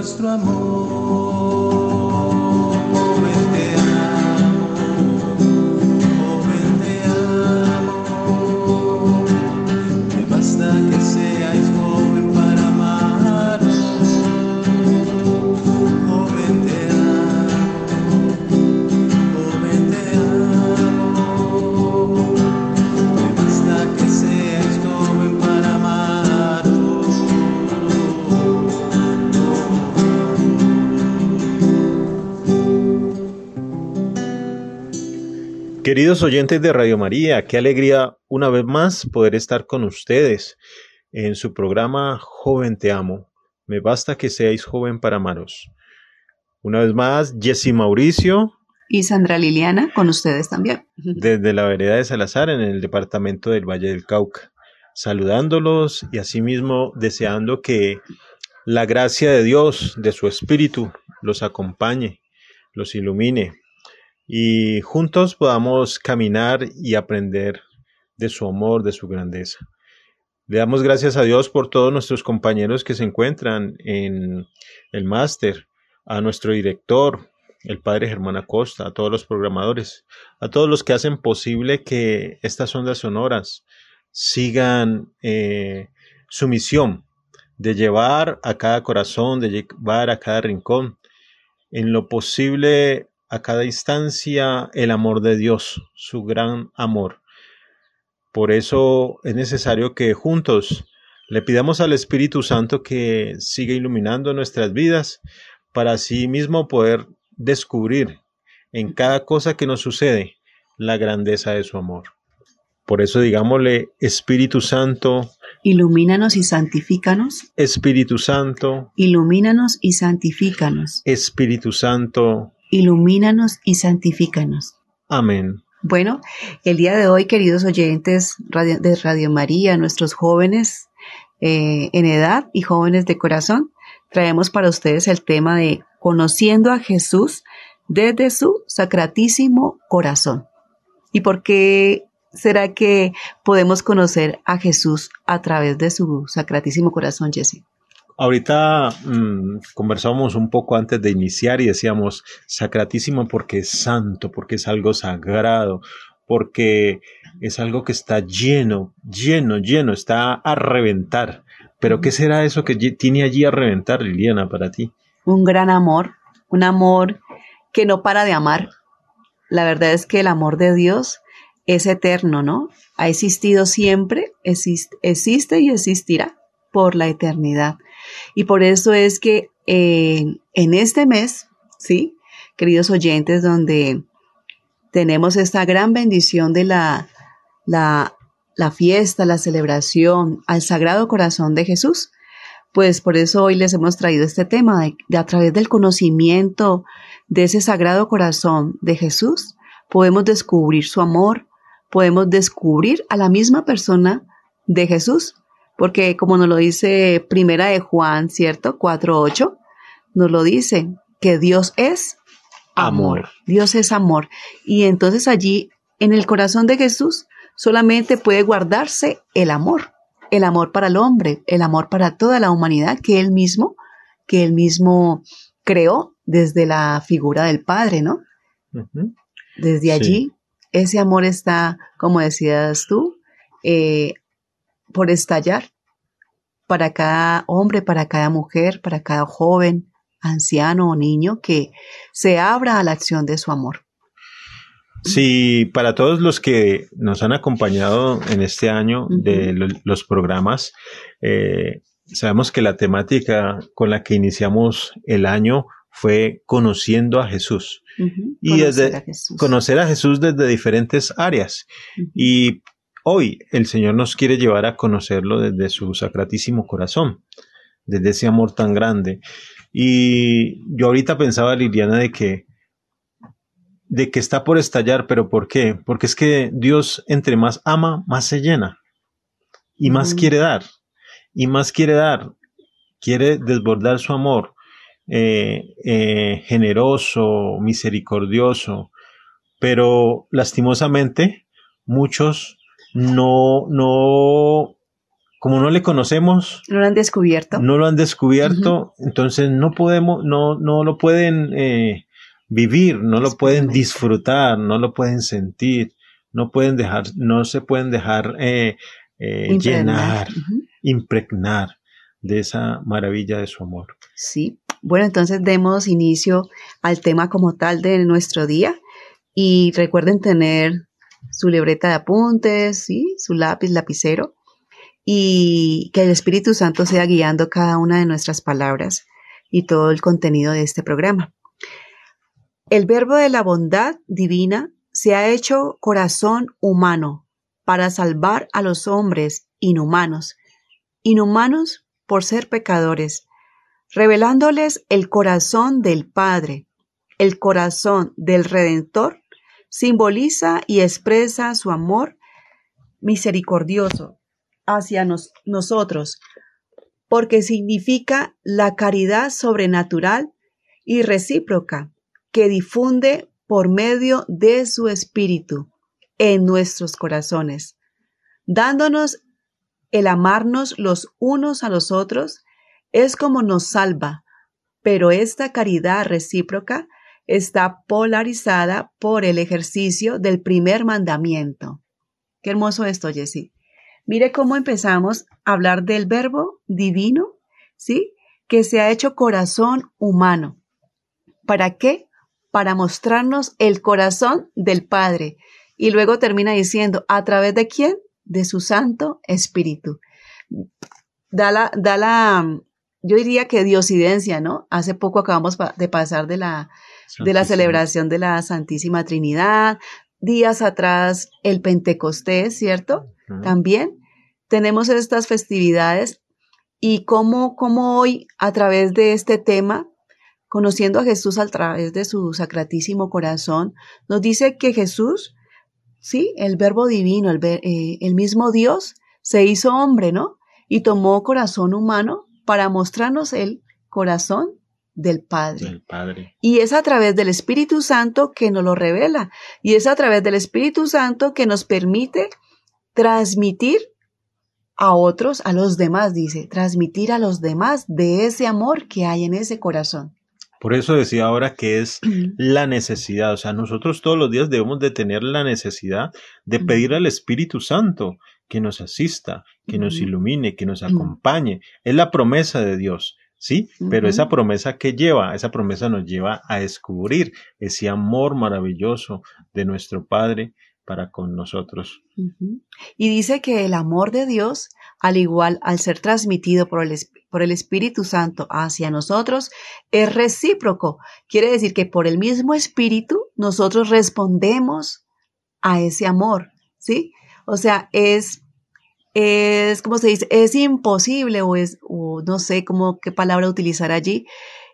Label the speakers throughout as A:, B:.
A: nuestro amor. Queridos oyentes de Radio María, qué alegría una vez más poder estar con ustedes en su programa Joven Te Amo. Me basta que seáis joven para amaros. Una vez más, Jessy Mauricio.
B: Y Sandra Liliana, con ustedes también.
A: Desde la vereda de Salazar, en el departamento del Valle del Cauca. Saludándolos y asimismo deseando que la gracia de Dios, de su Espíritu, los acompañe, los ilumine, y juntos podamos caminar y aprender de su amor, de su grandeza. Le damos gracias a Dios por todos nuestros compañeros que se encuentran en el máster, a nuestro director, el padre Germán Acosta, a todos los programadores, a todos los que hacen posible que estas ondas sonoras sigan eh, su misión de llevar a cada corazón, de llevar a cada rincón, en lo posible a cada instancia el amor de Dios, su gran amor. Por eso es necesario que juntos le pidamos al Espíritu Santo que siga iluminando nuestras vidas para así mismo poder descubrir en cada cosa que nos sucede la grandeza de su amor. Por eso digámosle, Espíritu Santo,
B: ilumínanos y santifícanos.
A: Espíritu Santo,
B: ilumínanos y santifícanos.
A: Espíritu Santo,
B: ilumínanos y santifícanos.
A: Amén.
B: Bueno, el día de hoy, queridos oyentes de Radio María, nuestros jóvenes eh, en edad y jóvenes de corazón, traemos para ustedes el tema de conociendo a Jesús desde su sacratísimo corazón. ¿Y por qué será que podemos conocer a Jesús a través de su sacratísimo corazón, Jesse?
A: Ahorita mm, conversábamos un poco antes de iniciar y decíamos sacratísimo porque es santo, porque es algo sagrado, porque es algo que está lleno, lleno, lleno, está a reventar. Pero ¿qué será eso que tiene allí a reventar, Liliana, para ti?
B: Un gran amor, un amor que no para de amar. La verdad es que el amor de Dios es eterno, ¿no? Ha existido siempre, existe y existirá por la eternidad. Y por eso es que eh, en este mes, ¿sí? Queridos oyentes, donde tenemos esta gran bendición de la, la, la fiesta, la celebración al Sagrado Corazón de Jesús, pues por eso hoy les hemos traído este tema de, a través del conocimiento de ese sagrado corazón de Jesús, podemos descubrir su amor, podemos descubrir a la misma persona de Jesús, porque como nos lo dice Primera de Juan, ¿cierto? 4.8, nos lo dice, que Dios es amor. Dios es amor. Y entonces allí, en el corazón de Jesús, solamente puede guardarse el amor, el amor para el hombre, el amor para toda la humanidad que él mismo, que él mismo creó desde la figura del Padre, ¿no? Desde allí, ese amor está, como decías tú, eh, por estallar para cada hombre, para cada mujer, para cada joven, anciano o niño que se abra a la acción de su amor.
A: Sí, para todos los que nos han acompañado en este año de los programas, eh, sabemos que la temática con la que iniciamos el año fue conociendo a Jesús. Y desde conocer a Jesús desde diferentes áreas. Y hoy el Señor nos quiere llevar a conocerlo desde su sacratísimo corazón, desde ese amor tan grande. Y yo ahorita pensaba, Liliana, de que, de que está por estallar, pero ¿por qué? Porque es que Dios entre más ama, más se llena. Y más quiere dar. Y más quiere dar. Quiere desbordar su amor. Eh, eh, generoso, misericordioso. Pero lastimosamente, muchos no, no, como no le conocemos.
B: No lo han descubierto.
A: No lo han descubierto, entonces no podemos, no, no lo pueden eh, vivir, no lo pueden disfrutar, no lo pueden sentir, no pueden dejar, no se pueden dejar eh, eh, llenar, impregnar de esa maravilla de su amor.
B: Sí. Bueno, entonces demos inicio al tema como tal de nuestro día y recuerden tener su libreta de apuntes, ¿sí? su lápiz, lapicero y que el Espíritu Santo sea guiando cada una de nuestras palabras y todo el contenido de este programa. El verbo de la bondad divina se ha hecho corazón humano para salvar a los hombres inhumanos, inhumanos por ser pecadores, revelándoles el corazón del Padre, el corazón del Redentor, simboliza y expresa su amor misericordioso hacia nosotros, porque significa la caridad sobrenatural y recíproca que difunde por medio de su espíritu en nuestros corazones, dándonos el amarnos los unos a los otros es como nos salva, pero esta caridad recíproca está polarizada por el ejercicio del primer mandamiento. Qué hermoso esto, Jessie. Mire cómo empezamos a hablar del verbo divino, ¿sí? Que se ha hecho corazón humano. ¿Para qué? Para mostrarnos el corazón del Padre. Y luego termina diciendo, ¿a través de quién? De su Santo Espíritu. Da la, da la, yo diría que diosidencia, ¿no? Hace poco acabamos de pasar de la, de la celebración de la Santísima Trinidad, días atrás el Pentecostés, ¿cierto? También tenemos estas festividades y cómo, cómo hoy a través de este tema, conociendo a Jesús a través de su sacratísimo corazón, nos dice que Jesús, sí, el verbo divino, el, eh, el mismo Dios, se hizo hombre, ¿no? Y tomó corazón humano para mostrarnos el corazón del Padre.
A: Del Padre.
B: Y es a través del Espíritu Santo que nos lo revela. Y es a través del Espíritu Santo que nos permite transmitir a otros, a los demás, dice, transmitir a los demás de ese amor que hay en ese corazón.
A: Por eso decía ahora que es la necesidad, o sea, nosotros todos los días debemos de tener la necesidad de pedir al Espíritu Santo que nos asista, que nos ilumine, que nos acompañe. Es la promesa de Dios, ¿sí? Pero esa promesa que lleva, esa promesa nos lleva a descubrir ese amor maravilloso de nuestro Padre para con nosotros.
B: Y dice que el amor de Dios, al igual al ser transmitido por el, por el Espíritu Santo hacia nosotros, es recíproco. Quiere decir que por el mismo Espíritu nosotros respondemos a ese amor, ¿sí? O sea, es es, como se dice? Es imposible o es, o no sé cómo, qué palabra utilizar allí,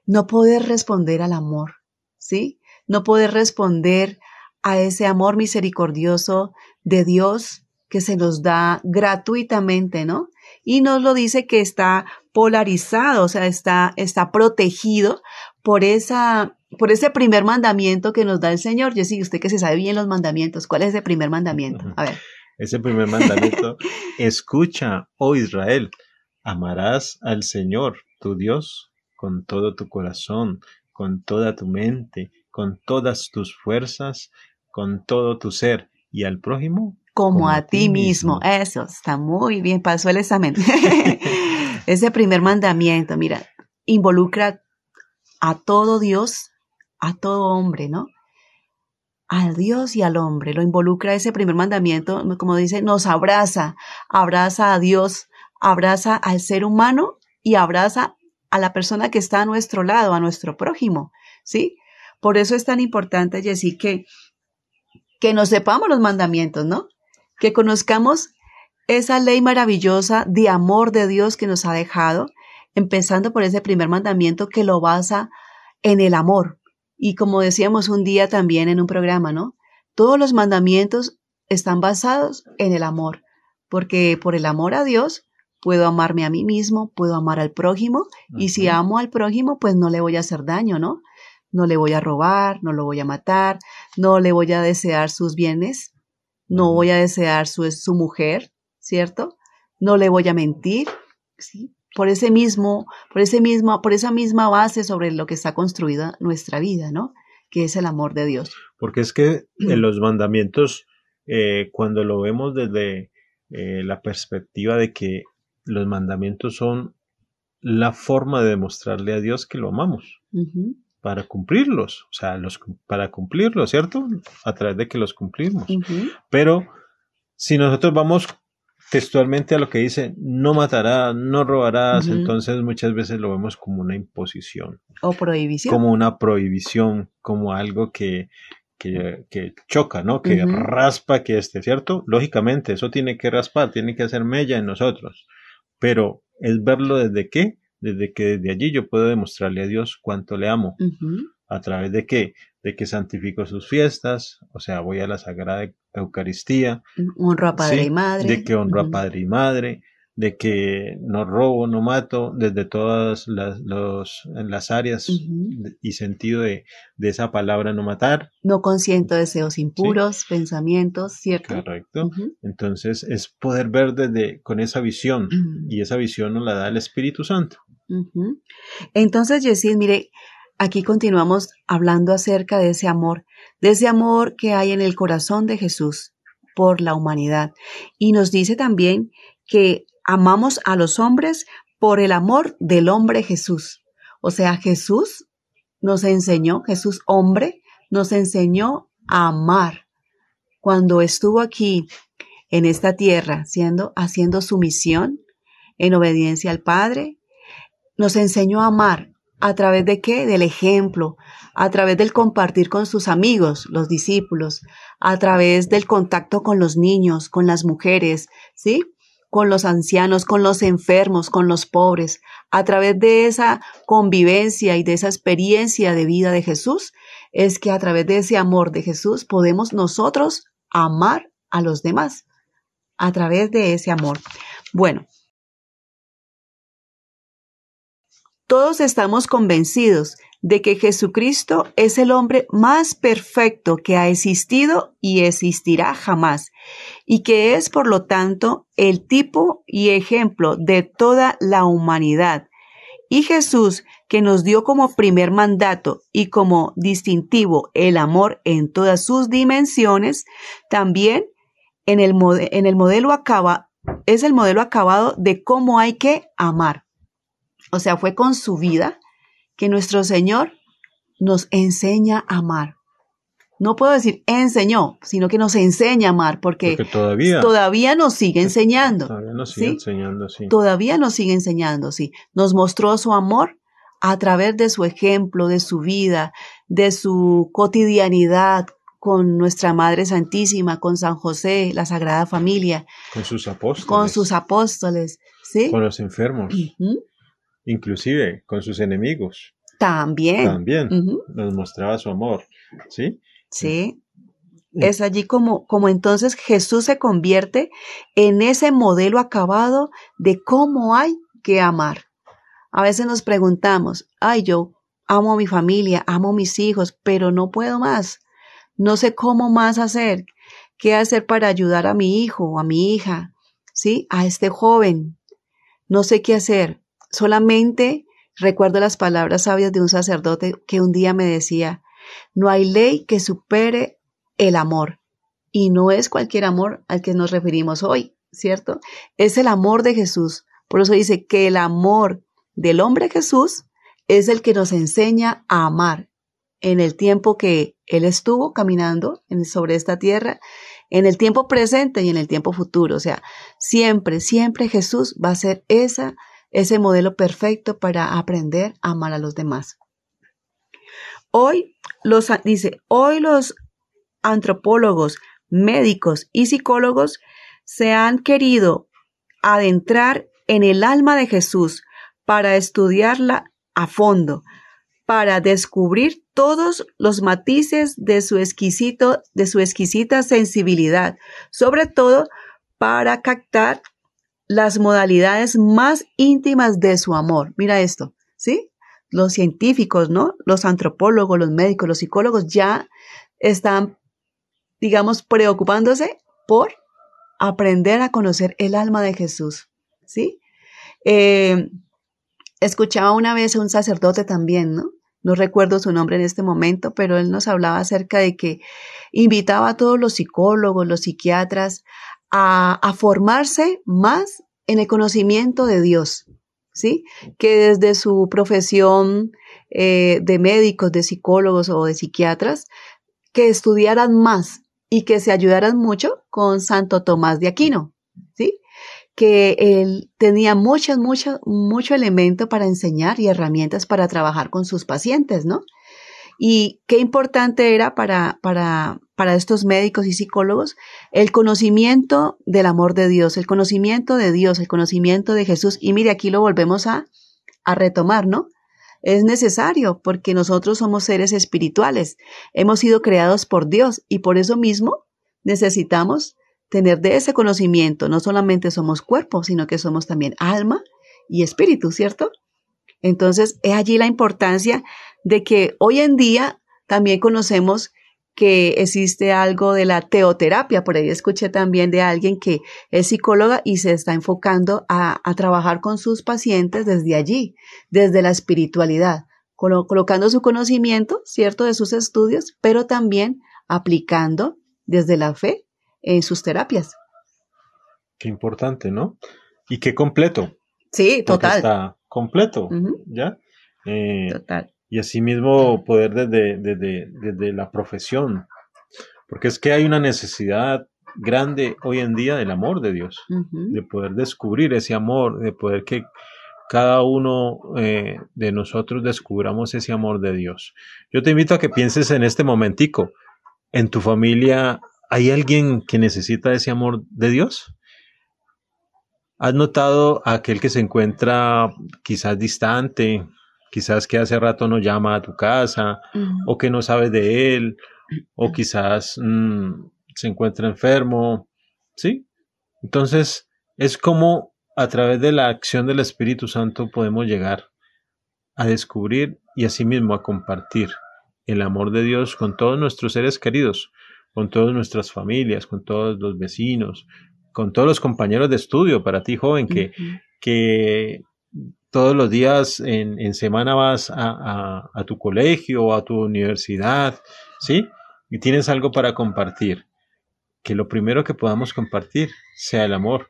B: no poder responder al amor, ¿sí? No poder responder a ese amor misericordioso de Dios que se nos da gratuitamente, ¿no? Y nos lo dice que está polarizado, o sea, está, está protegido por esa, por ese primer mandamiento que nos da el Señor. Yo sí, usted que se sabe bien los mandamientos, ¿cuál es ese primer mandamiento? A ver.
A: Ese primer mandamiento, escucha, oh Israel, amarás al Señor, tu Dios, con todo tu corazón, con toda tu mente, con todas tus fuerzas, con todo tu ser, y al prójimo
B: como, a, ti mismo. Eso está muy bien, pasó el examen. Ese primer mandamiento, mira, involucra a todo Dios, a todo hombre, ¿no? Al Dios y al hombre, lo involucra ese primer mandamiento, como dice, nos abraza, abraza a Dios, abraza al ser humano y abraza a la persona que está a nuestro lado, a nuestro prójimo, ¿sí? Por eso es tan importante, Jessy, que, que nos sepamos los mandamientos, ¿no? que conozcamos esa ley maravillosa de amor de Dios que nos ha dejado, empezando por ese primer mandamiento que lo basa en el amor. Y como decíamos un día también en un programa, ¿no? Todos los mandamientos están basados en el amor, porque por el amor a Dios puedo amarme a mí mismo, puedo amar al prójimo, y si amo al prójimo, pues no le voy a hacer daño, ¿no? No le voy a robar, no lo voy a matar, no le voy a desear sus bienes, no voy a desear su, su mujer, ¿cierto? No le voy a mentir, ¿sí? Por ese mismo, por ese mismo, por esa misma base sobre lo que está construida nuestra vida, ¿no? Que es el amor de Dios.
A: Porque es que en los mandamientos, eh, cuando lo vemos desde eh, la perspectiva de que los mandamientos son la forma de demostrarle a Dios que lo amamos para cumplirlos, o sea, los, para cumplirlos, ¿cierto? A través de que los cumplimos. Pero si nosotros vamos textualmente a lo que dice, no matarás, no robarás, entonces muchas veces lo vemos como una imposición.
B: O prohibición.
A: Como una prohibición, como algo que, que, que choca, ¿no? Que raspa, que esté, ¿cierto? Lógicamente, eso tiene que raspar, tiene que hacer mella en nosotros. Pero es verlo desde qué? desde que desde allí yo puedo demostrarle a Dios cuánto le amo. ¿A través de qué? De que santifico sus fiestas, o sea, voy a la Sagrada Eucaristía.
B: Honro a Padre y Madre.
A: De que honro a Padre y Madre, de que no robo, no mato, desde todas las, los, las áreas y sentido de, de, esa palabra no matar.
B: No consiento deseos impuros, pensamientos, ¿cierto?
A: Correcto. Entonces es poder ver desde con esa visión y esa visión nos la da el Espíritu Santo.
B: Entonces, Yesid, mire, aquí continuamos hablando acerca de ese amor, de ese amor que hay en el corazón de Jesús por la humanidad. Y nos dice también que amamos a los hombres por el amor del hombre Jesús. O sea, Jesús nos enseñó, Jesús hombre, nos enseñó a amar. Cuando estuvo aquí en esta tierra, siendo, haciendo su misión en obediencia al Padre, nos enseñó a amar. ¿A través de qué? Del ejemplo, a través del compartir con sus amigos, los discípulos, a través del contacto con los niños, con las mujeres, ¿sí? Con los ancianos, con los enfermos, con los pobres. A través de esa convivencia y de esa experiencia de vida de Jesús, es que a través de ese amor de Jesús podemos nosotros amar a los demás. A través de ese amor. Bueno, Todos estamos convencidos de que Jesucristo es el hombre más perfecto que ha existido y existirá jamás, y que es, por lo tanto, el tipo y ejemplo de toda la humanidad. Y Jesús, que nos dio como primer mandato y como distintivo el amor en todas sus dimensiones, también en el, modelo acaba, es el modelo acabado de cómo hay que amar. O sea, fue con su vida que nuestro Señor nos enseña a amar. No puedo decir enseñó, sino que nos enseña a amar, porque, todavía, todavía nos sigue enseñando.
A: Todavía nos sigue enseñando, sí.
B: Todavía nos sigue enseñando, sí. Nos mostró su amor a través de su ejemplo, de su vida, de su cotidianidad con nuestra Madre Santísima, con San José, la Sagrada Familia.
A: Con sus apóstoles.
B: Con sus apóstoles, ¿sí?
A: Con los enfermos. Inclusive con sus enemigos.
B: También.
A: También nos mostraba su amor, ¿sí?
B: Sí. Es allí como, como entonces Jesús se convierte en ese modelo acabado de cómo hay que amar. A veces nos preguntamos, ay, yo amo a mi familia, amo a mis hijos, pero no puedo más. No sé cómo más hacer. ¿Qué hacer para ayudar a mi hijo o a mi hija? ¿Sí? A este joven. No sé qué hacer. Solamente recuerdo las palabras sabias de un sacerdote que un día me decía, no hay ley que supere el amor. Y no es cualquier amor al que nos referimos hoy, ¿cierto? Es el amor de Jesús. Por eso dice que el amor del hombre Jesús es el que nos enseña a amar en el tiempo que Él estuvo caminando sobre esta tierra, en el tiempo presente y en el tiempo futuro. O sea, siempre, siempre Jesús va a ser esa, ese modelo perfecto para aprender a amar a los demás. Hoy los, dice, hoy los antropólogos, médicos y psicólogos se han querido adentrar en el alma de Jesús para estudiarla a fondo, para descubrir todos los matices de su exquisito, de su exquisita sensibilidad, sobre todo para captar las modalidades más íntimas de su amor. Mira esto, ¿sí? Los científicos, ¿no? Los antropólogos, los médicos, los psicólogos ya están, digamos, preocupándose por aprender a conocer el alma de Jesús, ¿sí? Eh, escuchaba una vez a un sacerdote también, ¿no? No recuerdo su nombre en este momento, pero él nos hablaba acerca de que invitaba a todos los psicólogos, los psiquiatras, a, formarse más en el conocimiento de Dios, ¿sí? Que desde su profesión eh, de médicos, de psicólogos o de psiquiatras, que estudiaran más y que se ayudaran mucho con Santo Tomás de Aquino, ¿sí? que él tenía muchas, mucho, mucho elemento para enseñar y herramientas para trabajar con sus pacientes, ¿no? Y qué importante era para, para, para estos médicos y psicólogos el conocimiento del amor de Dios, el conocimiento de Dios, el conocimiento de Jesús. Y mire, aquí lo volvemos a, a retomar, ¿no? Es necesario porque nosotros somos seres espirituales, hemos sido creados por Dios y por eso mismo necesitamos tener de ese conocimiento. No solamente somos cuerpo, sino que somos también alma y espíritu, ¿cierto? Entonces, es allí la importancia de que hoy en día también conocemos que existe algo de la teoterapia. Por ahí escuché también de alguien que es psicóloga y se está enfocando a, trabajar con sus pacientes desde allí, desde la espiritualidad, colocando su conocimiento, ¿cierto?, de sus estudios, pero también aplicando desde la fe en sus terapias.
A: Qué importante, ¿no? Y qué completo.
B: Sí, total.
A: está completo, ¿ya? Eh, total. Y asimismo poder desde, desde, la profesión, porque es que hay una necesidad grande hoy en día del amor de Dios, de poder descubrir ese amor, de poder que cada uno eh, de nosotros descubramos ese amor de Dios. Yo te invito a que pienses en este momentico, en tu familia ¿Hay alguien que necesita ese amor de Dios? ¿Has notado a aquel que se encuentra quizás distante, quizás que hace rato no llama a tu casa, o que no sabe de él, o quizás mm, se encuentra enfermo? ¿Sí? Entonces, es como a través de la acción del Espíritu Santo podemos llegar a descubrir y asimismo a compartir el amor de Dios con todos nuestros seres queridos, con todas nuestras familias, con todos los vecinos, con todos los compañeros de estudio, para ti joven, que, que todos los días en, semana vas a, tu colegio o a tu universidad, ¿sí? Y tienes algo para compartir. Que lo primero que podamos compartir sea el amor.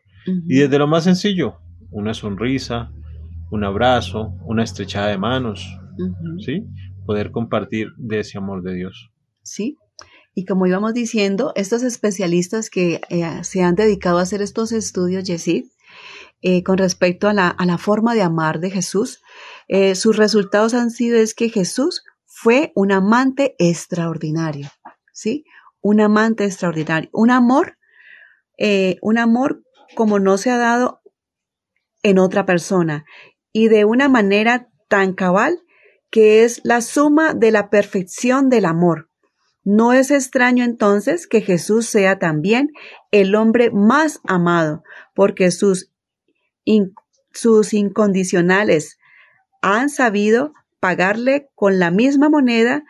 A: Y desde lo más sencillo, una sonrisa, un abrazo, una estrechada de manos, ¿sí? Poder compartir de ese amor de Dios.
B: Sí, y como íbamos diciendo, estos especialistas que eh, se han dedicado a hacer estos estudios, Yesid, eh, con respecto a la, forma de amar de Jesús, eh, sus resultados han sido es que Jesús fue un amante extraordinario, ¿sí? un amante extraordinario, un amor, eh, un amor como no se ha dado en otra persona y de una manera tan cabal que es la suma de la perfección del amor. No es extraño entonces que Jesús sea también el hombre más amado, porque sus, sus incondicionales han sabido pagarle con la misma moneda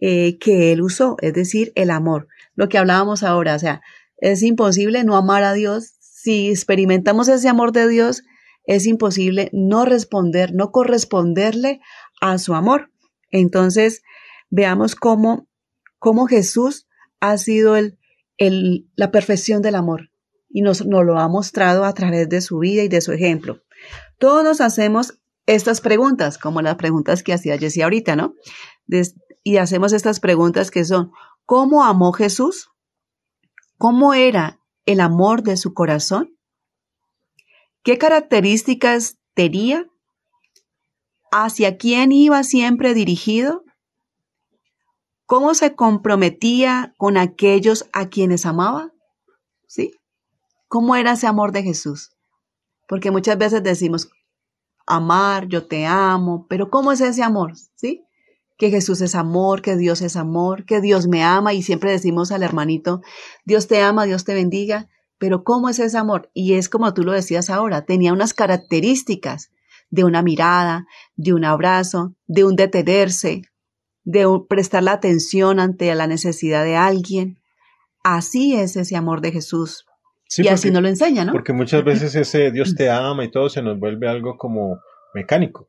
B: eh, que él usó, es decir, el amor. Lo que hablábamos ahora, o sea, es imposible no amar a Dios. Si experimentamos ese amor de Dios, es imposible no responder, no corresponderle a su amor. Entonces, veamos cómo, cómo Jesús ha sido el, el, la perfección del amor y nos, lo ha mostrado a través de su vida y de su ejemplo. Todos nos hacemos estas preguntas, como las preguntas que hacía Jessie ahorita, ¿no? y hacemos estas preguntas que son, ¿cómo amó Jesús? ¿Cómo era el amor de su corazón? ¿Qué características tenía? ¿Hacia quién iba siempre dirigido? ¿Cómo se comprometía con aquellos a quienes amaba? ¿Sí? ¿Cómo era ese amor de Jesús? Porque muchas veces decimos, amar, yo te amo, pero ¿cómo es ese amor? ¿Sí? Que Jesús es amor, que Dios es amor, que Dios me ama y siempre decimos al hermanito, Dios te ama, Dios te bendiga, pero ¿cómo es ese amor? Y es como tú lo decías ahora, tenía unas características de una mirada, de un abrazo, de un detenerse, de prestar la atención ante la necesidad de alguien. Así es ese amor de Jesús. Y así nos lo enseña, ¿no?
A: Porque muchas veces ese Dios te ama y todo se nos vuelve algo como mecánico.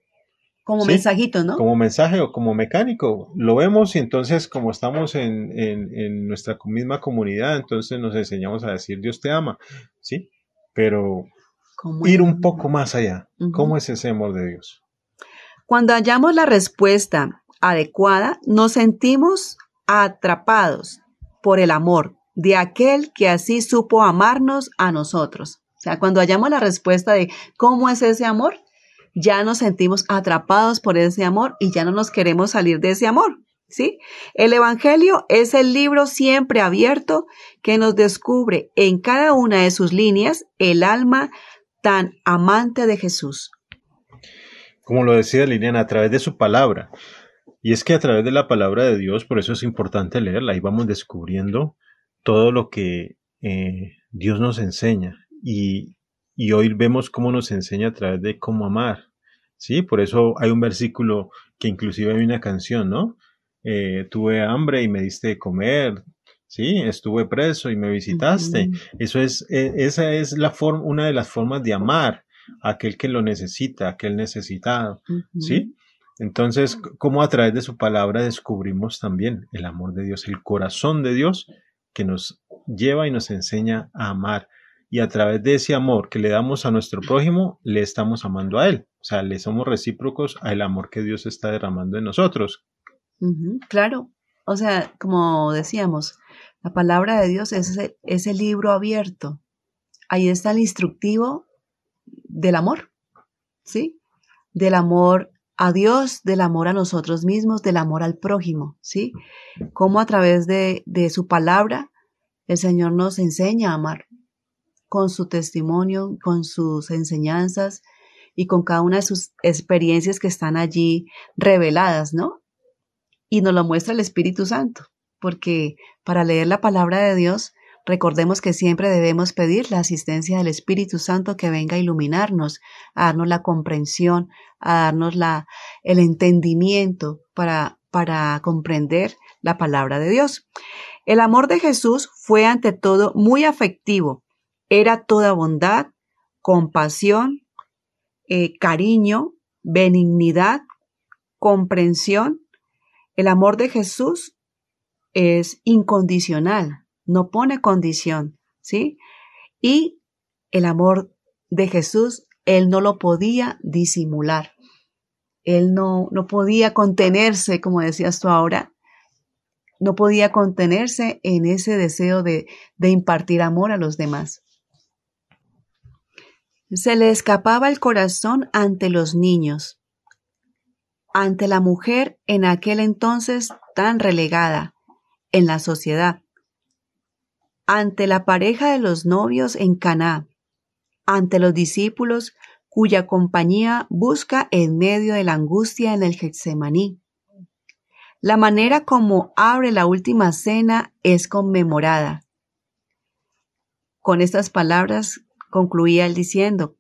B: Como mensajito, ¿no?
A: Como mensaje o como mecánico. Lo vemos y entonces como estamos en, en, nuestra misma comunidad, entonces nos enseñamos a decir Dios te ama, ¿sí? Pero ir un poco más allá. ¿Cómo es ese amor de Dios?
B: Cuando hallamos la respuesta adecuada, nos sentimos atrapados por el amor de aquel que así supo amarnos a nosotros. O sea, cuando hallamos la respuesta de cómo es ese amor, ya nos sentimos atrapados por ese amor y ya no nos queremos salir de ese amor. ¿Sí? El Evangelio es el libro siempre abierto que nos descubre en cada una de sus líneas el alma tan amante de Jesús.
A: Como lo decía Liliana, a través de su palabra. Y es que a través de la palabra de Dios, por eso es importante leerla, y vamos descubriendo todo lo que eh, Dios nos enseña. Y, y hoy vemos cómo nos enseña a través de cómo amar. Sí, por eso hay un versículo que inclusive hay una canción, ¿no? Eh, tuve hambre y me diste de comer, sí, estuve preso y me visitaste. Eso es, e, esa es la forma, una de las formas de amar a aquel que lo necesita, aquel necesitado, sí. Entonces, cómo a través de su palabra descubrimos también el amor de Dios, el corazón de Dios que nos lleva y nos enseña a amar y a través de ese amor que le damos a nuestro prójimo, le estamos amando a él. O sea, le somos recíprocos al amor que Dios está derramando en nosotros.
B: claro. O sea, como decíamos, la palabra de Dios es ese, libro abierto. Ahí está el instructivo del amor, ¿sí? Del amor a Dios, del amor a nosotros mismos, del amor al prójimo, ¿sí? Cómo a través de, de su palabra el Señor nos enseña a amar con su testimonio, con sus enseñanzas y con cada una de sus experiencias que están allí reveladas, ¿no? Y nos lo muestra el Espíritu Santo, porque para leer la palabra de Dios, recordemos que siempre debemos pedir la asistencia del Espíritu Santo que venga a iluminarnos, a darnos la comprensión, a darnos la, el entendimiento para, para comprender la palabra de Dios. El amor de Jesús fue ante todo muy afectivo, era toda bondad, compasión, eh, cariño, benignidad, comprensión. El amor de Jesús es incondicional, no pone condición, ¿sí? Y el amor de Jesús, él no lo podía disimular. Él no, no podía contenerse, como decías tú ahora, no podía contenerse en ese deseo de, impartir amor a los demás. Se le escapaba el corazón ante los niños, ante la mujer en aquel entonces tan relegada en la sociedad, ante la pareja de los novios en Caná, ante los discípulos cuya compañía busca en medio de la angustia en el Getsemaní. La manera como abre la última cena es conmemorada. Con estas palabras concluía él diciendo,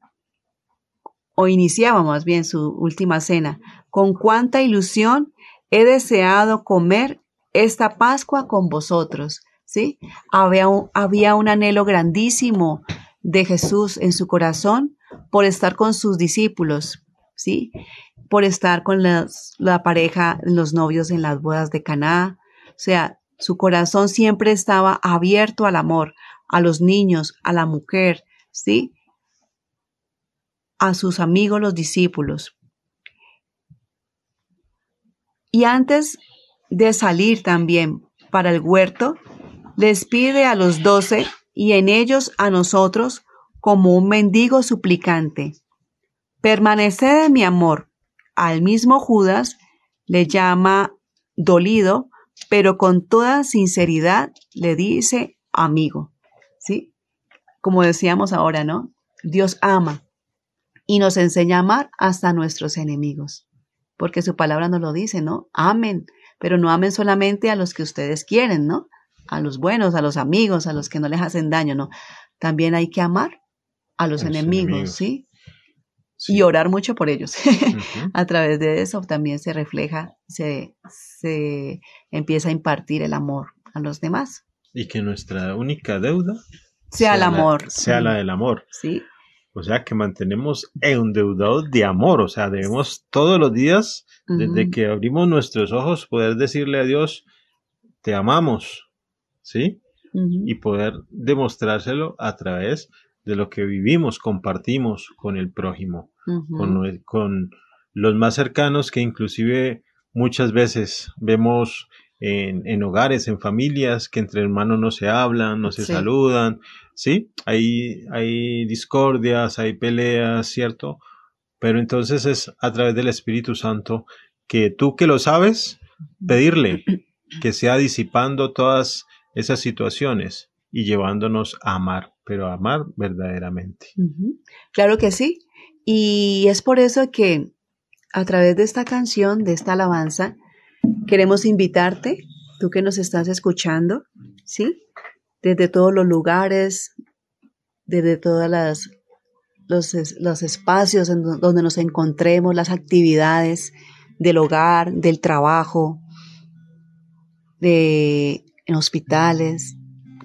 B: o iniciaba más bien su última cena, con cuánta ilusión he deseado comer esta Pascua con vosotros. ¿Sí? Había un, había un anhelo grandísimo de Jesús en su corazón por estar con sus discípulos, ¿sí? Por estar con la pareja, los novios en las bodas de Caná. O sea, su corazón siempre estaba abierto al amor, a los niños, a la mujer, ¿sí? A sus amigos, los discípulos. Y antes de salir también para el huerto, les pide a los doce y en ellos a nosotros como un mendigo suplicante. Permaneced en mi amor. Al mismo Judas le llama dolido, pero con toda sinceridad le dice amigo. ¿Sí? Como decíamos ahora, ¿no? Dios ama y nos enseña a amar hasta nuestros enemigos, porque su palabra nos lo dice, ¿no? Amen, pero no amen solamente a los que ustedes quieren, ¿no? A los buenos, a los amigos, a los que no les hacen daño, ¿no? También hay que amar a los, enemigos, ¿sí? Y orar mucho por ellos. a través de eso también se refleja, se, se empieza a impartir el amor a los demás.
A: Y que nuestra única deuda
B: sea, el amor.
A: sea la del amor.
B: Sí.
A: O sea, que mantenemos endeudados de amor. O sea, debemos todos los días, desde que abrimos nuestros ojos, poder decirle a Dios, te amamos. ¿Sí? Y poder demostrárselo a través de lo que vivimos, compartimos con el prójimo, con, con, los más cercanos que inclusive muchas veces vemos en, en, hogares, en familias, que entre hermanos no se hablan, no se saludan, ¿sí? Hay, hay discordias, hay peleas, ¿cierto? Pero entonces es a través del Espíritu Santo que tú que lo sabes, pedirle que sea disipando todas esas situaciones y llevándonos a amar, pero amar verdaderamente.
B: Claro que sí. Y es por eso que a través de esta canción, de esta alabanza, queremos invitarte, tú que nos estás escuchando, ¿sí? Desde todos los lugares, desde todos las, los, los espacios en donde nos encontremos, las actividades del hogar, del trabajo, de en hospitales,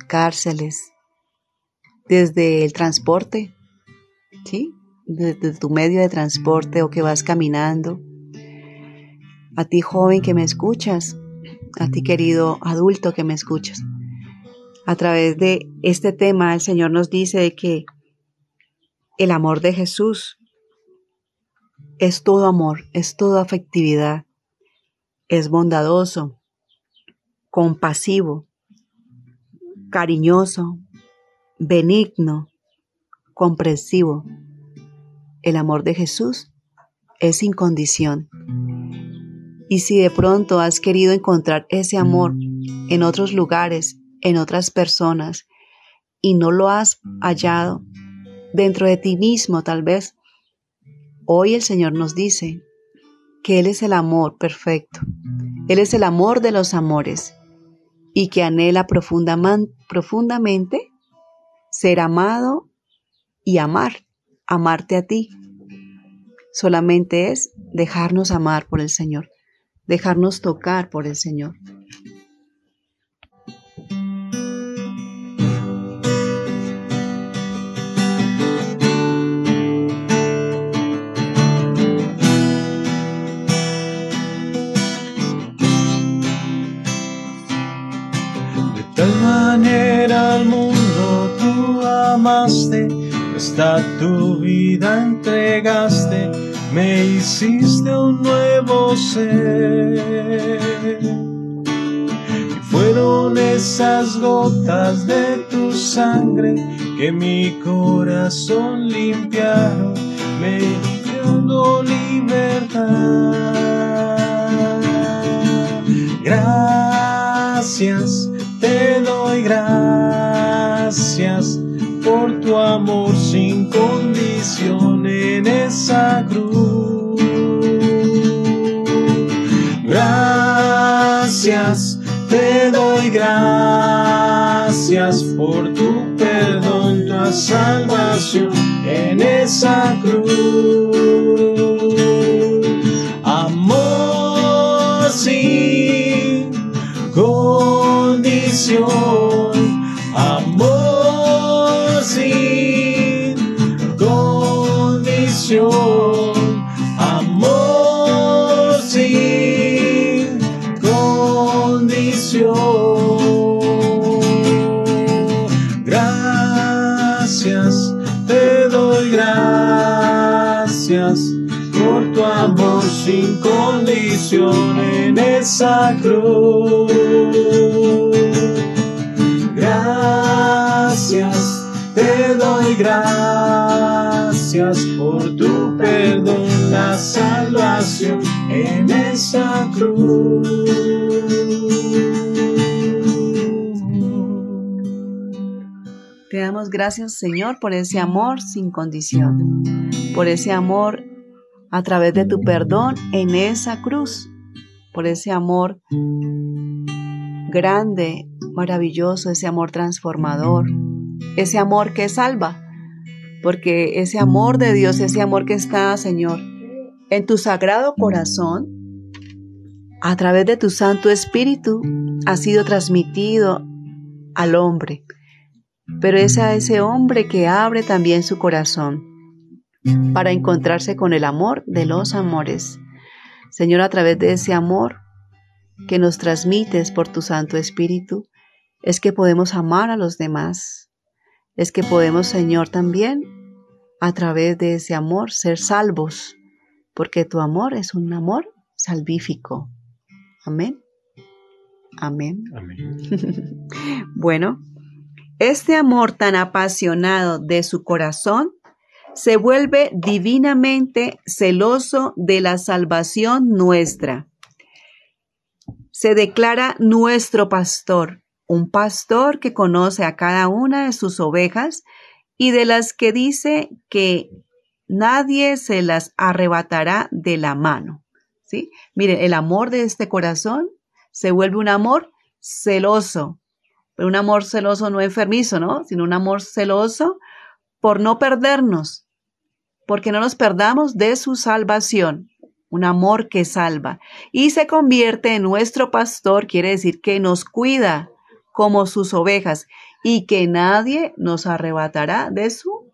B: cárceles, desde el transporte, ¿sí? Desde tu medio de transporte o que vas caminando. A ti joven que me escuchas, a ti querido adulto que me escuchas. A través de este tema el Señor nos dice que el amor de Jesús es todo amor, es toda afectividad, es bondadoso, compasivo, cariñoso, benigno, comprensivo. El amor de Jesús es sin condición. Y si de pronto has querido encontrar ese amor en otros lugares, en otras personas, y no lo has hallado dentro de ti mismo tal vez, hoy el Señor nos dice que Él es el amor perfecto. Él es el amor de los amores y que anhela profundamente ser amado y amar, amarte a ti. Solamente es dejarnos amar por el Señor, dejarnos tocar por el Señor.
A: Amaste, hasta tu vida entregaste, me hiciste un nuevo ser. Y fueron esas gotas de tu sangre que mi corazón limpiaron, me dio libertad. Gracias te doy gracias por tu amor sin condición en esa cruz. Gracias, te doy gracias por tu perdón, tu salvación en esa cruz. Amor sin condición. En esa cruz. Gracias, te doy gracias por tu perdón, la salvación en esa cruz.
B: Te damos gracias, Señor, por ese amor sin condición, por ese amor a través de tu perdón en esa cruz, por ese amor grande, maravilloso, ese amor transformador, ese amor que salva, porque ese amor de Dios, ese amor que está, Señor, en tu sagrado corazón, a través de tu Santo Espíritu, ha sido transmitido al hombre. Pero es a ese hombre que abre también su corazón para encontrarse con el amor de los amores. Señor, a través de ese amor que nos transmites por tu Santo Espíritu, es que podemos amar a los demás. Es que podemos, Señor, también, a través de ese amor, ser salvos, porque tu amor es un amor salvífico. Amén. Amén.
A: Amén.
B: bueno, este amor tan apasionado de su corazón se vuelve divinamente celoso de la salvación nuestra. Se declara nuestro pastor, un pastor que conoce a cada una de sus ovejas y de las que dice que nadie se las arrebatará de la mano. ¿sí? Miren, el amor de este corazón se vuelve un amor celoso, pero un amor celoso no enfermizo, ¿no? Sino un amor celoso por no perdernos, porque no nos perdamos de su salvación, un amor que salva, y se convierte en nuestro pastor, quiere decir que nos cuida como sus ovejas y que nadie nos arrebatará de su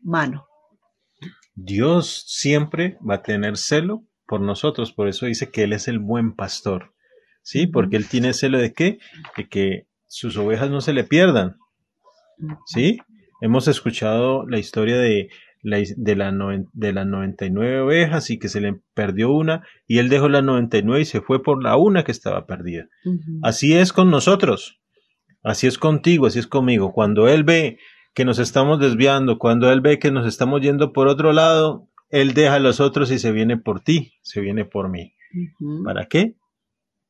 B: mano.
A: Dios siempre va a tener celo por nosotros, por eso dice que Él es el buen pastor, ¿sí? Porque Él tiene celo de qué? De que sus ovejas no se le pierdan, ¿sí? Hemos escuchado la historia de, de, la noven, de las 99 ovejas y que se le perdió una y Él dejó las 99 y se fue por la una que estaba perdida. Uh -huh. Así es con nosotros, así es contigo, así es conmigo. Cuando Él ve que nos estamos desviando, cuando Él ve que nos estamos yendo por otro lado, Él deja a los otros y se viene por ti, se viene por mí. Uh -huh. ¿Para qué?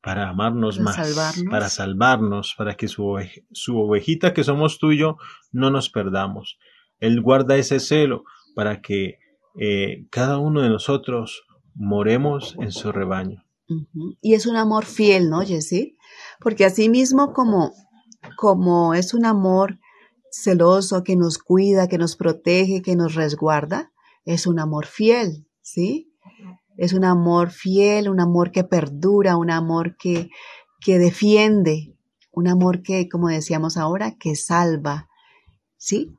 A: Para amarnos
B: Para
A: más,
B: salvarnos.
A: para salvarnos, para que su, oveja, su ovejita que somos tú y yo no nos perdamos. Él guarda ese celo para que eh, cada uno de nosotros moremos en su rebaño.
B: Uh -huh. Y es un amor fiel, ¿no, Jessy? Porque así mismo como, como es un amor celoso que nos cuida, que nos protege, que nos resguarda, es un amor fiel, ¿sí? Es un amor fiel, un amor que perdura, un amor que, que defiende, un amor que, como decíamos ahora, que salva, ¿sí?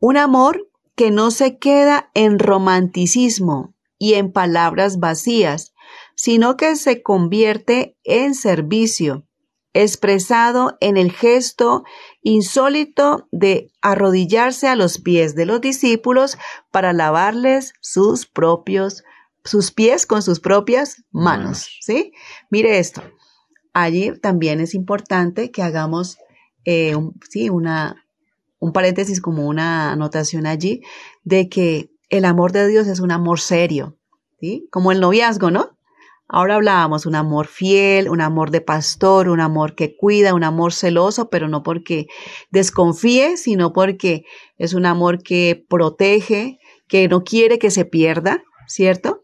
B: Un amor que no se queda en romanticismo y en palabras vacías, sino que se convierte en servicio, expresado en el gesto insólito de arrodillarse a los pies de los discípulos para lavarles sus propios sus pies con sus propias manos, ¿sí? Mire esto. Allí también es importante que hagamos eh, un, sí, una, un paréntesis como una anotación allí de que el amor de Dios es un amor serio, ¿sí? Como el noviazgo, ¿no? Ahora hablábamos un amor fiel, un amor de pastor, un amor que cuida, un amor celoso, pero no porque desconfíe, sino porque es un amor que protege, que no quiere que se pierda, ¿cierto?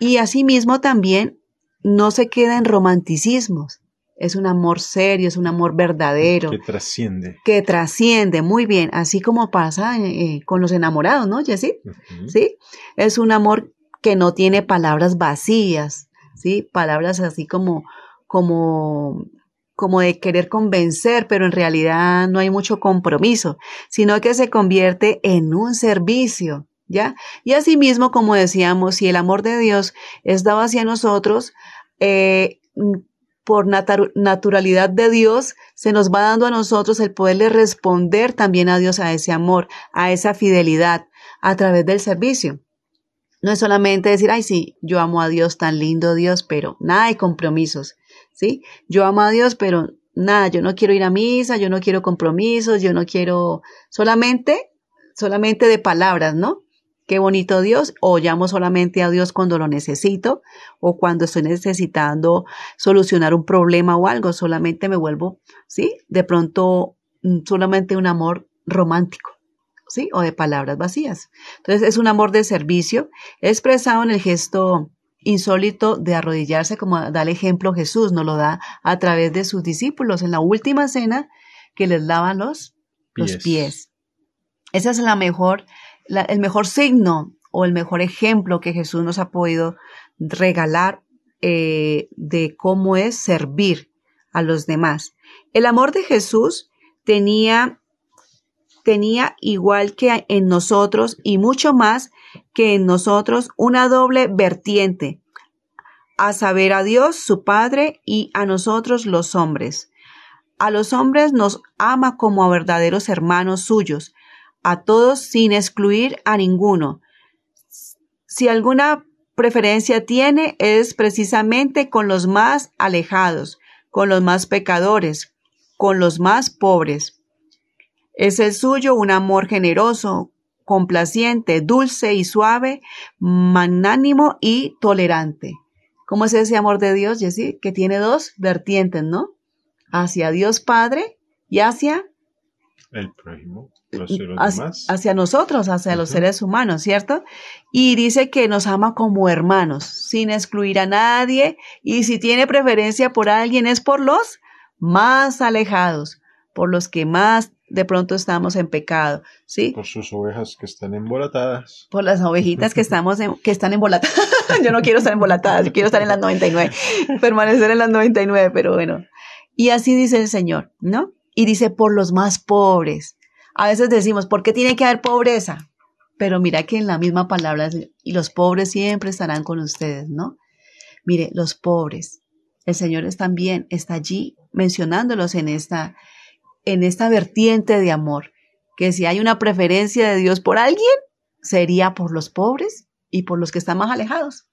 B: Y asimismo también no se queda en romanticismos. Es un amor serio, es un amor verdadero.
A: Que trasciende.
B: Que trasciende, muy bien. Así como pasa eh, con los enamorados, ¿no, Jessy? ¿Sí? Es un amor que no tiene palabras vacías, ¿sí? Palabras así como, como, como de querer convencer, pero en realidad no hay mucho compromiso, sino que se convierte en un servicio, ¿ya? Y asimismo, como decíamos, si el amor de Dios es dado hacia nosotros, eh, por naturalidad de Dios, se nos va dando a nosotros el poderle responder también a Dios a ese amor, a esa fidelidad, a través del servicio. No es solamente decir, ay, sí, yo amo a Dios, tan lindo Dios, pero nada de compromisos, ¿sí? Yo amo a Dios, pero nada, yo no quiero ir a misa, yo no quiero compromisos, yo no quiero solamente, solamente de palabras, ¿no? Qué bonito Dios, o llamo solamente a Dios cuando lo necesito o cuando estoy necesitando solucionar un problema o algo, solamente me vuelvo, ¿sí? De pronto mm, solamente un amor romántico, ¿sí? O de palabras vacías. Entonces es un amor de servicio expresado en el gesto insólito de arrodillarse, como da el ejemplo Jesús, nos lo da a través de sus discípulos en la última cena que les lava los, los pies. Esa es la mejor el mejor signo o el mejor ejemplo que Jesús nos ha podido regalar eh, de cómo es servir a los demás. El amor de Jesús tenía, tenía igual que en nosotros y mucho más que en nosotros una doble vertiente, a saber a Dios, su Padre, y a nosotros los hombres. A los hombres nos ama como a verdaderos hermanos suyos, a todos sin excluir a ninguno. Si alguna preferencia tiene es precisamente con los más alejados, con los más pecadores, con los más pobres. Es el suyo un amor generoso, complaciente, dulce y suave, magnánimo y tolerante. ¿Cómo es ese amor de Dios? Que tiene dos vertientes, ¿no? Hacia Dios Padre y hacia
A: el prójimo
B: hacia, nosotros, hacia los seres humanos, ¿cierto? Y dice que nos ama como hermanos, sin excluir a nadie, y si tiene preferencia por alguien es por los más alejados, por los que más de pronto estamos en pecado, ¿sí?
A: Por sus ovejas que están embolatadas.
B: Por las ovejitas que estamos que están embolatadas. yo no quiero estar embolatada, yo quiero estar en las 99, permanecer en las 99, pero bueno. Y así dice el Señor, ¿no? Y dice por los más pobres, a veces decimos, ¿por qué tiene que haber pobreza? Pero mira que en la misma palabra, y los pobres siempre estarán con ustedes, ¿no? Mire, los pobres, el Señor también está allí mencionándolos en esta, en esta vertiente de amor, que si hay una preferencia de Dios por alguien, sería por los pobres y por los que están más alejados,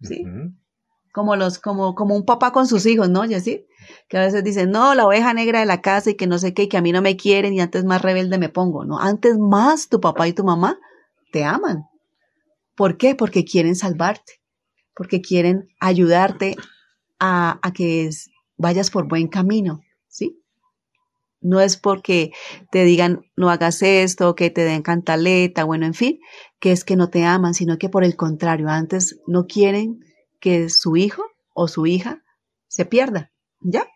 B: ¿sí? como los, como, como un papá con sus hijos, ¿no? así que a veces dicen, no, la oveja negra de la casa y que no sé qué, y que a mí no me quieren y antes más rebelde me pongo, ¿no? Antes más tu papá y tu mamá te aman. ¿Por qué? Porque quieren salvarte, porque quieren ayudarte a, a que vayas por buen camino, ¿sí? No es porque te digan no hagas esto, que te den cantaleta, bueno, en fin, que es que no te aman, sino que por el contrario, antes no quieren que su hijo o su hija se pierda, ¿ya?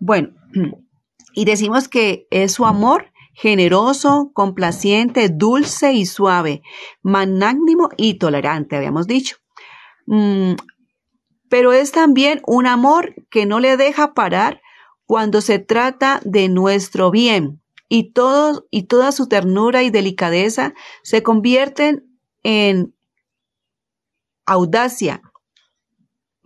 B: Bueno, y decimos que es su amor generoso, complaciente, dulce y suave, magnánimo y tolerante, habíamos dicho. Mm, pero es también un amor que no le deja parar cuando se trata de nuestro bien y todo y toda su ternura y delicadeza se convierten en audacia,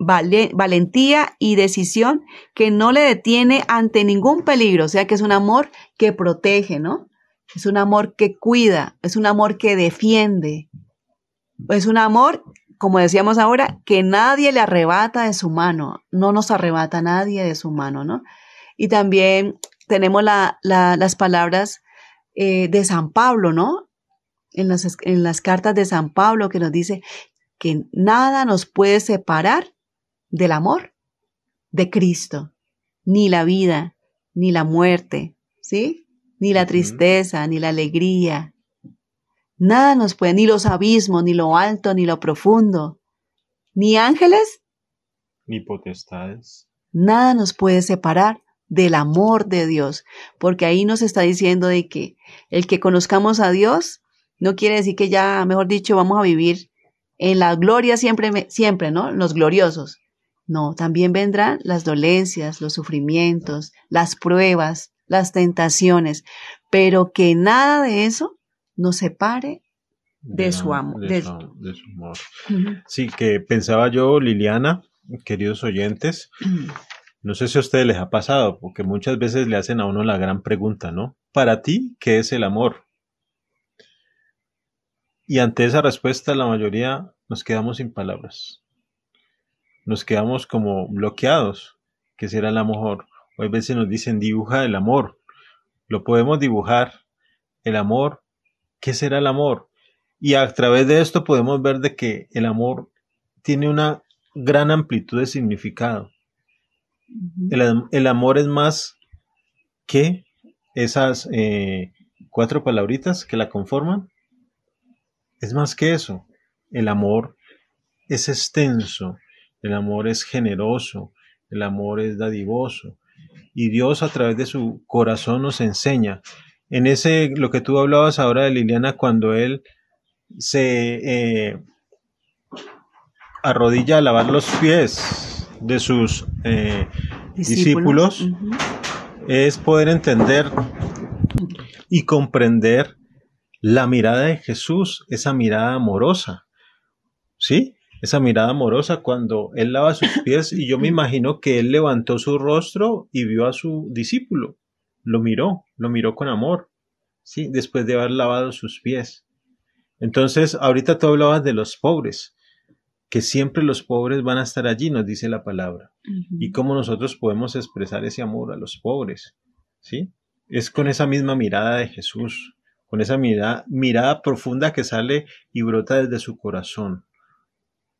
B: valentía y decisión que no le detiene ante ningún peligro, o sea que es un amor que protege, ¿no? Es un amor que cuida, es un amor que defiende, es un amor, como decíamos ahora, que nadie le arrebata de su mano, no nos arrebata nadie de su mano, ¿no? Y también tenemos las palabras eh, de San Pablo, ¿no? En las, en las cartas de San Pablo que nos dice que nada nos puede separar del amor de Cristo, ni la vida, ni la muerte, ¿sí? Ni la tristeza, ni la alegría, Nada nos puede, ni los abismos, ni lo alto, ni lo profundo, ni ángeles,
A: ni potestades.
B: Nada nos puede separar del amor de Dios, porque ahí nos está diciendo de que el que conozcamos a Dios no quiere decir que ya, mejor dicho, vamos a vivir en la gloria siempre, siempre, ¿no? Los gloriosos. No, también vendrán las dolencias, los sufrimientos, las pruebas, las tentaciones, pero que nada de eso nos separe de, su, amor.
A: De, su, amor. Sí, que pensaba yo, Liliana, queridos oyentes, no sé si a ustedes les ha pasado, porque muchas veces le hacen a uno la gran pregunta, ¿no? Para ti, ¿qué es el amor? Y ante esa respuesta la mayoría nos quedamos sin palabras. Nos quedamos como bloqueados, que será el amor. O a veces nos dicen dibuja el amor. Lo podemos dibujar. El amor, ¿qué será el amor? Y a través de esto podemos ver de que el amor tiene una gran amplitud de significado. el, amor es más que esas eh, cuatro palabritas que la conforman. Es más que eso. El amor es extenso, el amor es generoso, el amor es dadivoso. Y Dios a través de su corazón nos enseña. En ese, lo que tú hablabas ahora de Liliana, cuando Él se eh, arrodilla a lavar los pies de sus eh, discípulos, es poder entender y comprender la mirada de Jesús, esa mirada amorosa, ¿sí? Esa mirada amorosa cuando él lava sus pies y yo me imagino que él levantó su rostro y vio a su discípulo, lo miró, lo miró con amor, ¿sí? Después de haber lavado sus pies. Entonces, ahorita tú hablabas de los pobres, que siempre los pobres van a estar allí, nos dice la palabra. Y cómo nosotros podemos expresar ese amor a los pobres, ¿sí? Es con esa misma mirada de Jesús, con esa mirada, mirada profunda que sale y brota desde su corazón.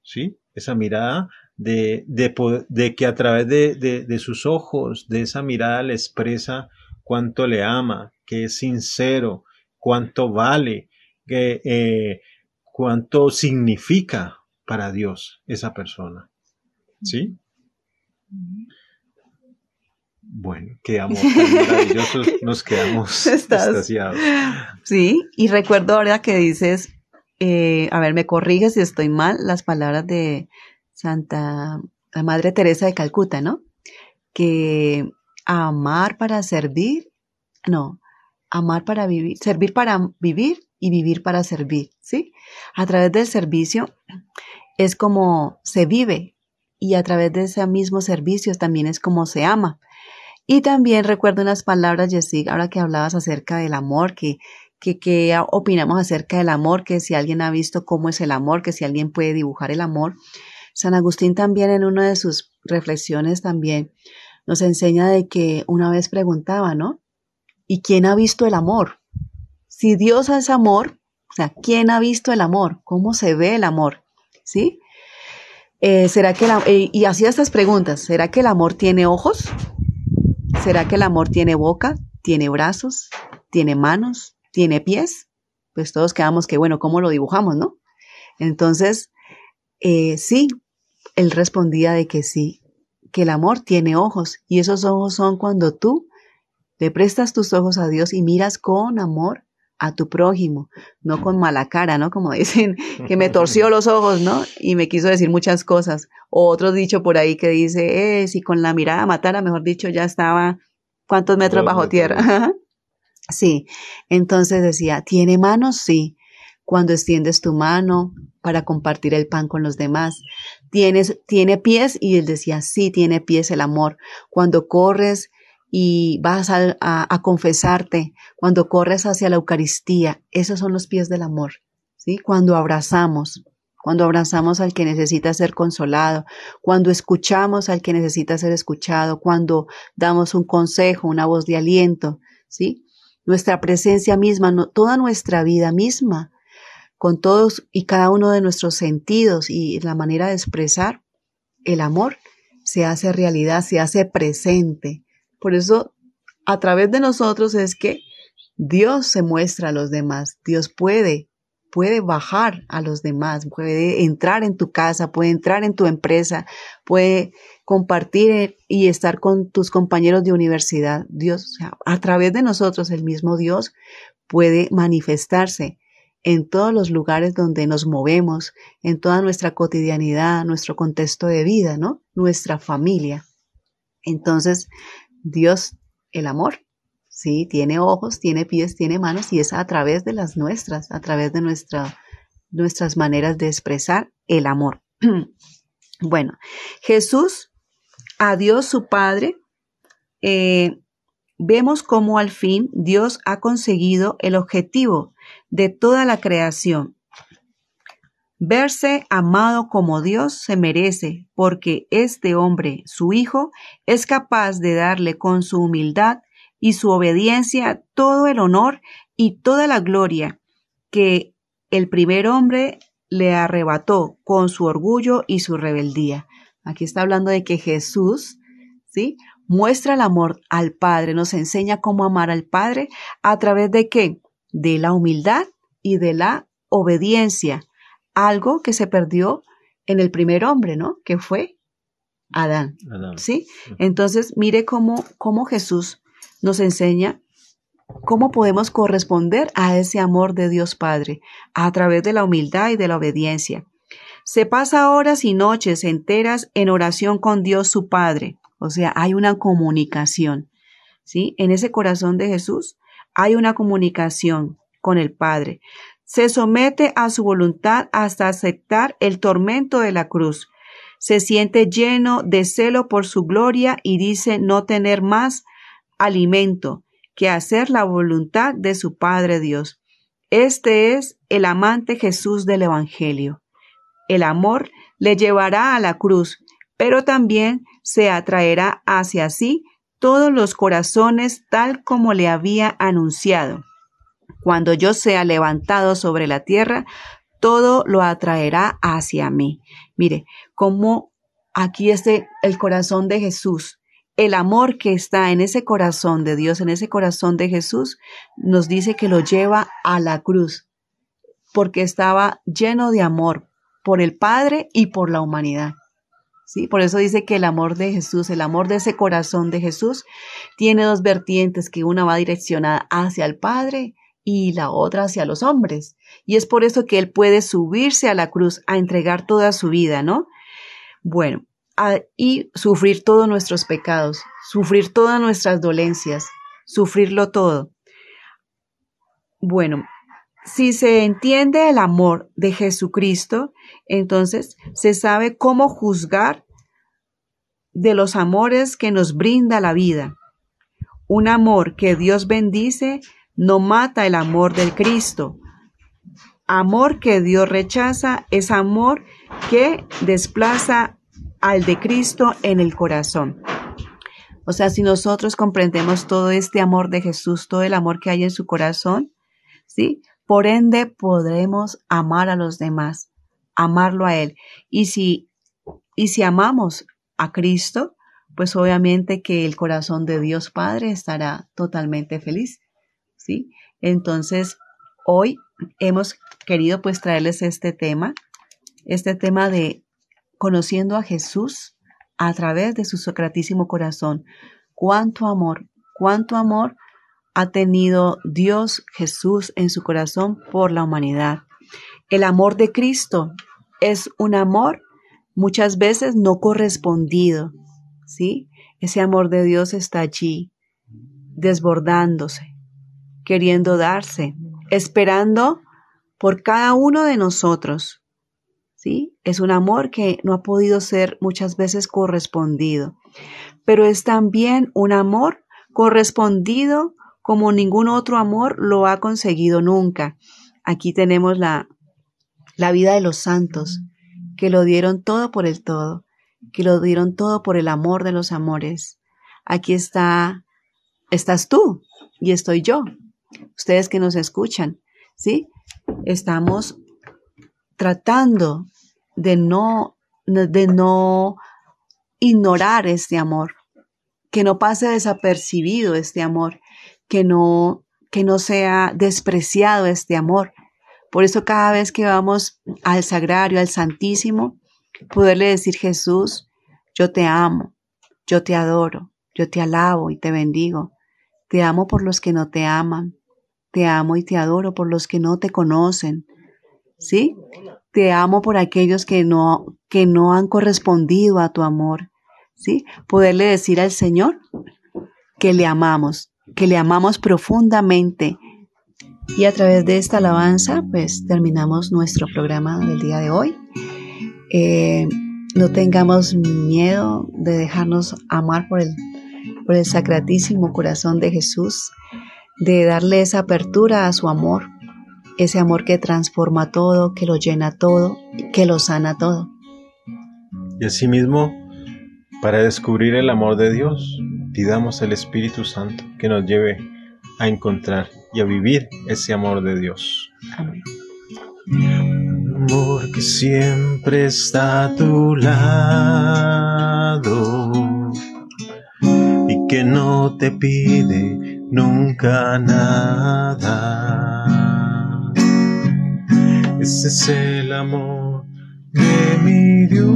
A: ¿Sí? Esa mirada de, de, que a través de, de, sus ojos, de esa mirada le expresa cuánto le ama, que es sincero, cuánto vale, que, eh, cuánto significa para Dios esa persona. ¿Sí? Bueno, quedamos maravillosos, nos quedamos extasiados.
B: Sí, y recuerdo ahora que dices, eh, a ver, me corriges si estoy mal, las palabras de Santa la Madre Teresa de Calcuta, ¿no? Que amar para servir, no, amar para vivir, servir para vivir y vivir para servir, ¿sí? A través del servicio es como se vive y a través de ese mismo servicio también es como se ama. Y también recuerdo unas palabras, Jessica, ahora que hablabas acerca del amor, que, que, opinamos acerca del amor, que si alguien ha visto cómo es el amor, que si alguien puede dibujar el amor. San Agustín también en una de sus reflexiones también nos enseña de que una vez preguntaba, ¿no? ¿Y quién ha visto el amor? Si Dios es amor, o sea, ¿quién ha visto el amor? ¿Cómo se ve el amor? ¿Sí? Eh, ¿Será que eh, y hacía estas preguntas, ¿será que el amor tiene ojos? ¿Será que el amor tiene boca? ¿Tiene brazos? ¿Tiene manos? ¿Tiene pies? Pues todos quedamos que, bueno, ¿cómo lo dibujamos, no? Entonces, eh, sí, él respondía de que sí, que el amor tiene ojos y esos ojos son cuando tú le prestas tus ojos a Dios y miras con amor a tu prójimo, no con mala cara, ¿no? Como dicen, que me torció los ojos, ¿no? Y me quiso decir muchas cosas. O otro dicho por ahí que dice, eh, si con la mirada matara, mejor dicho, ya estaba, ¿cuántos metros bajo tierra? Sí, entonces decía, ¿tiene manos? Sí. Cuando extiendes tu mano para compartir el pan con los demás. Tienes, tiene pies y él decía, sí, tiene pies el amor. Cuando corres y vas a, confesarte, cuando corres hacia la Eucaristía, esos son los pies del amor, ¿sí? Cuando abrazamos, cuando abrazamos al que necesita ser consolado, cuando escuchamos al que necesita ser escuchado, cuando damos un consejo, una voz de aliento, ¿sí? Nuestra presencia misma, toda nuestra vida misma, con todos y cada uno de nuestros sentidos y la manera de expresar el amor, se hace realidad, se hace presente por eso, a través de nosotros es que Dios se muestra a los demás. Dios puede puede bajar a los demás, puede entrar en tu casa, puede entrar en tu empresa, puede compartir y estar con tus compañeros de universidad. Dios, a través de nosotros, el mismo Dios puede manifestarse en todos los lugares donde nos movemos, en toda nuestra cotidianidad, nuestro contexto de vida, ¿no? Nuestra familia. Entonces, Dios, el amor, sí, tiene ojos, tiene pies, tiene manos y es a través de las nuestras, a través de nuestra, nuestras maneras de expresar el amor. bueno, Jesús, a Dios su Padre, eh, vemos cómo al fin Dios ha conseguido el objetivo de toda la creación. Verse amado como Dios se merece, porque este hombre, su Hijo, es capaz de darle con su humildad y su obediencia todo el honor y toda la gloria que el primer hombre le arrebató con su orgullo y su rebeldía. Aquí está hablando de que Jesús, ¿sí? muestra el amor al Padre, nos enseña cómo amar al Padre a través de qué? De la humildad y de la obediencia, algo que se perdió en el primer hombre, ¿no? Que fue Adán. ¿Sí? Entonces, mire cómo, cómo Jesús nos enseña cómo podemos corresponder a ese amor de Dios Padre a través de la humildad y de la obediencia. Se pasa horas y noches enteras en oración con Dios su Padre, o sea, hay una comunicación, ¿sí? En ese corazón de Jesús hay una comunicación con el Padre. Se somete a su voluntad hasta aceptar el tormento de la cruz. Se siente lleno de celo por su gloria y dice no tener más alimento que hacer la voluntad de su Padre Dios. Este es el amante Jesús del Evangelio. El amor le llevará a la cruz, pero también se atraerá hacia sí todos los corazones tal como le había anunciado. Cuando yo sea levantado sobre la tierra, todo lo atraerá hacia mí. Mire, como aquí esté el corazón de Jesús, el amor que está en ese corazón de Dios, en ese corazón de Jesús, nos dice que lo lleva a la cruz, porque estaba lleno de amor por el Padre y por la humanidad. Por eso dice que el amor de Jesús, el amor de ese corazón de Jesús, tiene dos vertientes, que una va direccionada hacia el Padre y la otra hacia los hombres. Y es por eso que Él puede subirse a la cruz a entregar toda su vida, ¿no? Bueno, y sufrir todos nuestros pecados, sufrir todas nuestras dolencias, sufrirlo todo. Bueno, si se entiende el amor de Jesucristo, entonces se sabe cómo juzgar de los amores que nos brinda la vida. Un amor que Dios bendice no mata el amor del Cristo. Amor que Dios rechaza es amor que desplaza al de Cristo en el corazón. O sea, si nosotros comprendemos todo este amor de Jesús, todo el amor que hay en su corazón, ¿sí? Por ende podremos amar a los demás amarlo a Él. Y si, y si amamos a Cristo, pues obviamente que el corazón de Dios Padre estará totalmente feliz. ¿Sí? Entonces, hoy hemos querido pues traerles este tema, este tema de conociendo a Jesús a través de su socratísimo corazón. Cuánto amor, cuánto amor ha tenido Dios Jesús en su corazón por la humanidad. El amor de Cristo es un amor muchas veces no correspondido, ¿sí? Ese amor de Dios está allí, desbordándose, queriendo darse, esperando por cada uno de nosotros, ¿sí? Es un amor que no ha podido ser muchas veces correspondido, pero es también un amor correspondido como ningún otro amor lo ha conseguido nunca. Aquí tenemos la la vida de los santos, que lo dieron todo por el todo, que lo dieron todo por el amor de los amores. Aquí está, estás tú y estoy yo, ustedes que nos escuchan, ¿sí? Estamos tratando de no, de no ignorar este amor, que no pase desapercibido este amor, que no, que no sea despreciado este amor, Por eso cada vez que vamos al sagrario, al santísimo, poderle decir Jesús, yo te amo, yo te adoro, yo te alabo y te bendigo. Te amo por los que no te aman. Te amo y te adoro por los que no te conocen. ¿Sí? Te amo por aquellos que no, que no han correspondido a tu amor. ¿Sí? Poderle decir al Señor que le amamos, que le amamos profundamente. Y a través de esta alabanza, pues terminamos nuestro programa del día de hoy. Eh, no tengamos miedo de dejarnos amar por el, por el sacratísimo corazón de Jesús, de darle esa apertura a su amor, ese amor que transforma todo, que lo llena todo, que lo sana todo.
A: Y asimismo, para descubrir el amor de Dios, pidamos al Espíritu Santo que nos lleve a encontrar y a vivir ese amor de Dios. Amén. Amor que siempre está a tu lado y que no te pide nunca nada. Ese es el amor de mi Dios.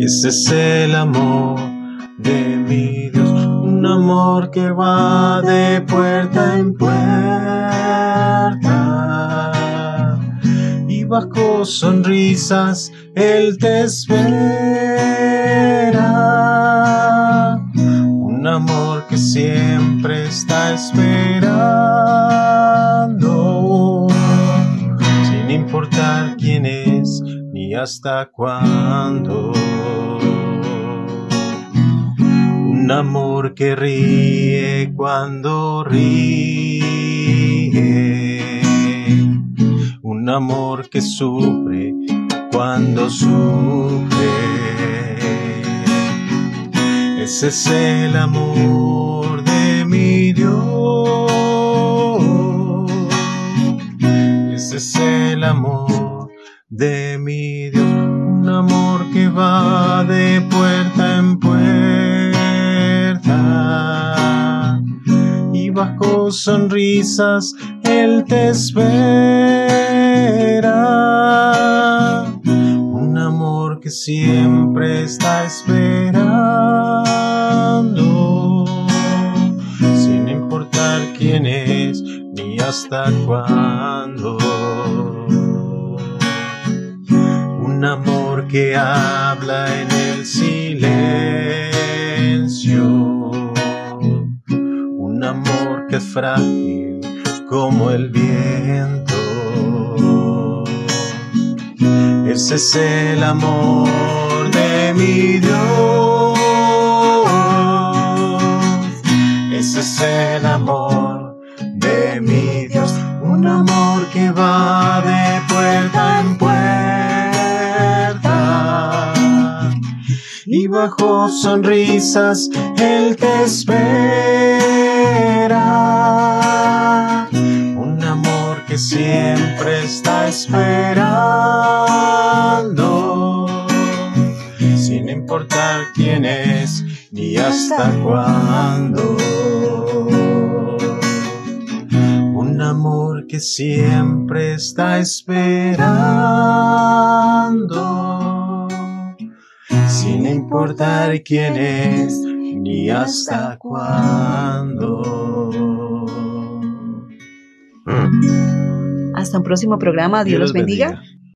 A: Ese es el amor de mi Dios. Un amor que va de puerta en puerta. Y bajo sonrisas Él te espera. Un amor que siempre está esperando. Sin importar quién es ni hasta cuándo un amor que ríe cuando ríe, un amor que sufre cuando sufre. Ese es el amor de mi Dios, ese es el amor de mi Dios, un amor que va de sonrisas Él te espera. Un amor que siempre está esperando, sin importar quién es ni hasta cuándo. Un amor que habla en el silencio que frágil como el viento. Ese es el amor de mi Dios. Ese es el amor de mi Dios. Un amor que va de puerta en puerta. Y bajo sonrisas Él te espera un amor que siempre está esperando, sin importar quién es ni hasta cuándo. Un amor que siempre está esperando, sin importar quién es ni hasta cuándo.
B: Hasta un próximo programa. Dios, los bendiga.